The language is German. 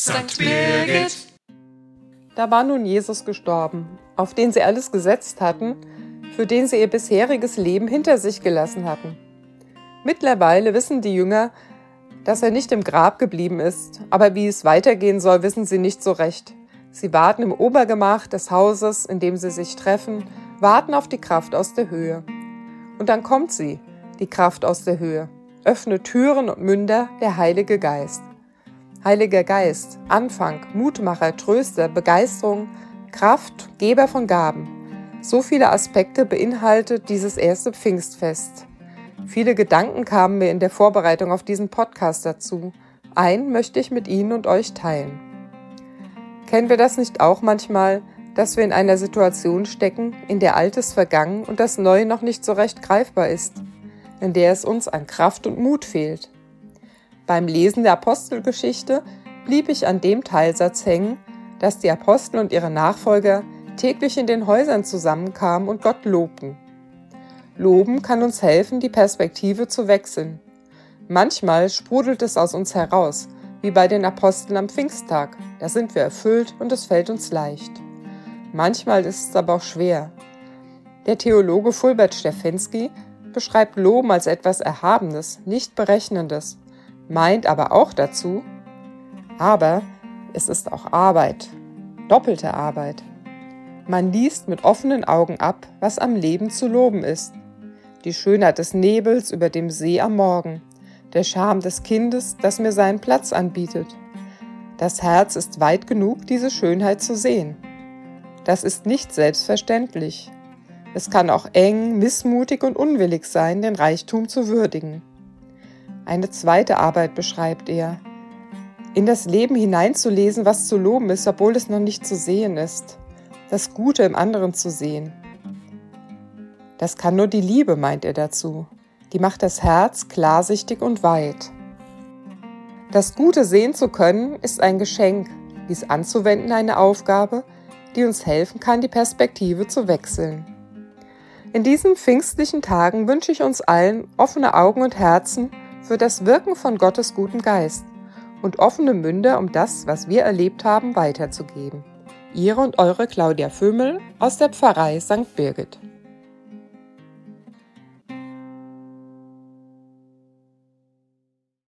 St. Birgit. Da war nun Jesus gestorben, auf den sie alles gesetzt hatten, für den sie ihr bisheriges Leben hinter sich gelassen hatten. Mittlerweile wissen die Jünger, dass er nicht im Grab geblieben ist, aber wie es weitergehen soll, wissen sie nicht so recht. Sie warten im Obergemach des Hauses, in dem sie sich treffen, warten auf die Kraft aus der Höhe. Und dann kommt sie, die Kraft aus der Höhe, öffnet Türen und Münder, der Heilige Geist. Heiliger Geist, Anfang, Mutmacher, Tröster, Begeisterung, Kraft, Geber von Gaben. So viele Aspekte beinhaltet dieses erste Pfingstfest. Viele Gedanken kamen mir in der Vorbereitung auf diesen Podcast dazu. Einen möchte ich mit Ihnen und euch teilen. Kennen wir das nicht auch manchmal, dass wir in einer Situation stecken, in der Altes vergangen und das Neue noch nicht so recht greifbar ist, in der es uns an Kraft und Mut fehlt? Beim Lesen der Apostelgeschichte blieb ich an dem Teilsatz hängen, dass die Apostel und ihre Nachfolger täglich in den Häusern zusammenkamen und Gott lobten. Loben kann uns helfen, die Perspektive zu wechseln. Manchmal sprudelt es aus uns heraus, wie bei den Aposteln am Pfingsttag. Da sind wir erfüllt und es fällt uns leicht. Manchmal ist es aber auch schwer. Der Theologe Fulbert Stefensky beschreibt Loben als etwas Erhabenes, nicht Berechnendes, meint aber auch dazu, aber es ist auch Arbeit, doppelte Arbeit. Man liest mit offenen Augen ab, was am Leben zu loben ist. Die Schönheit des Nebels über dem See am Morgen, der Charme des Kindes, das mir seinen Platz anbietet. Das Herz ist weit genug, diese Schönheit zu sehen. Das ist nicht selbstverständlich. Es kann auch eng, missmutig und unwillig sein, den Reichtum zu würdigen. Eine zweite Arbeit beschreibt er. In das Leben hineinzulesen, was zu loben ist, obwohl es noch nicht zu sehen ist. Das Gute im anderen zu sehen. Das kann nur die Liebe, meint er dazu. Die macht das Herz klarsichtig und weit. Das Gute sehen zu können, ist ein Geschenk, dies anzuwenden eine Aufgabe, die uns helfen kann, die Perspektive zu wechseln. In diesen pfingstlichen Tagen wünsche ich uns allen offene Augen und Herzen für das Wirken von Gottes guten Geist und offene Münder, um das, was wir erlebt haben, weiterzugeben. Ihre und eure Claudia Vömel aus der Pfarrei St. Birgit.